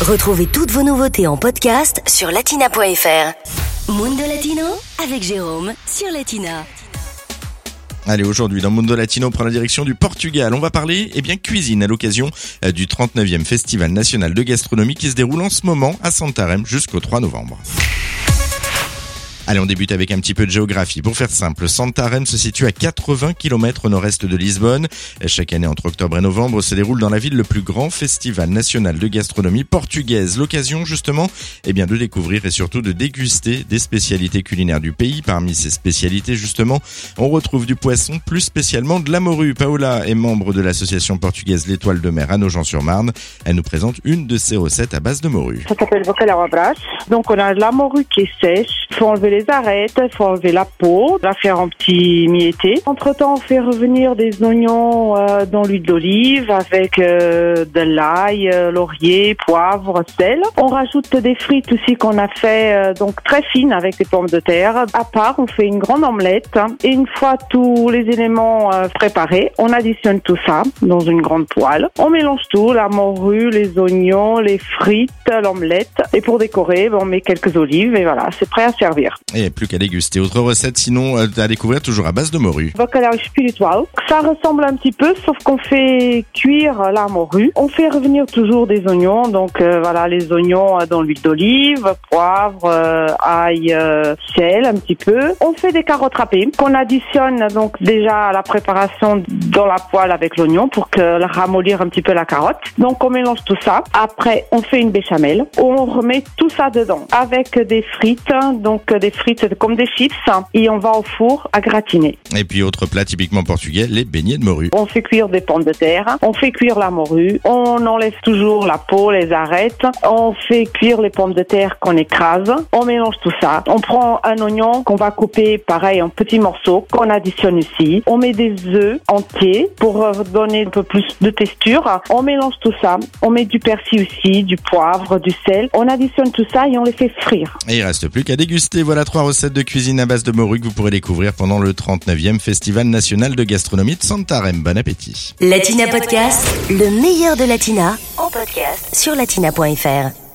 Retrouvez toutes vos nouveautés en podcast sur latina.fr. Mundo Latino avec Jérôme sur Latina. Allez, aujourd'hui, dans Mundo Latino, on prend la direction du Portugal. On va parler, eh bien, cuisine à l'occasion euh, du 39e Festival National de Gastronomie qui se déroule en ce moment à Santarém jusqu'au 3 novembre. Allez, on débute avec un petit peu de géographie. Pour faire simple, Santarém se situe à 80 km au nord-est de Lisbonne. Chaque année, entre octobre et novembre, se déroule dans la ville le plus grand festival national de gastronomie portugaise. L'occasion, justement, eh bien, de découvrir et surtout de déguster des spécialités culinaires du pays. Parmi ces spécialités, justement, on retrouve du poisson, plus spécialement de la morue. Paola est membre de l'association portugaise L'Étoile de Mer à Nogent-sur-Marne. Elle nous présente une de ses recettes à base de morue. Ça s'appelle. Donc on a la morue qui est sèche. Faut enlever les arêtes, il faut enlever la peau, la faire en petit mietté. Entre temps, on fait revenir des oignons euh, dans l'huile d'olive avec euh, de l'ail, euh, laurier, poivre, sel. On rajoute des frites aussi qu'on a fait euh, donc très fines avec des pommes de terre. À part, on fait une grande omelette. Et une fois tous les éléments euh, préparés, on additionne tout ça dans une grande poêle. On mélange tout, la morue, les oignons, les frites, l'omelette. Et pour décorer, ben, on met quelques olives et voilà, c'est prêt à servir. Et plus qu'à déguster. Autre recette, sinon, euh, à découvrir toujours à base de morue. Ça ressemble un petit peu, sauf qu'on fait cuire la morue. On fait revenir toujours des oignons, donc euh, voilà les oignons euh, dans l'huile d'olive, poivre, euh, ail, euh, sel un petit peu. On fait des carottes râpées qu'on additionne donc déjà à la préparation dans la poêle avec l'oignon pour que ramollir un petit peu la carotte. Donc on mélange tout ça. Après on fait une béchamel. On remet tout ça dedans avec des frites, donc euh, des frites comme des chips et on va au four à gratiner. Et puis autre plat typiquement portugais, les beignets de morue. On fait cuire des pommes de terre, on fait cuire la morue, on enlève toujours la peau, les arêtes, on fait cuire les pommes de terre qu'on écrase, on mélange tout ça. On prend un oignon qu'on va couper pareil en petits morceaux qu'on additionne ici. On met des œufs entiers pour donner un peu plus de texture. On mélange tout ça. On met du persil aussi, du poivre, du sel. On additionne tout ça et on les fait frire. Et il reste plus qu'à déguster. Voilà trois recettes de cuisine à base de morue que vous pourrez découvrir pendant le 39e Festival National de Gastronomie de Santarém. Bon appétit. Latina Podcast, le meilleur de Latina en podcast sur latina.fr.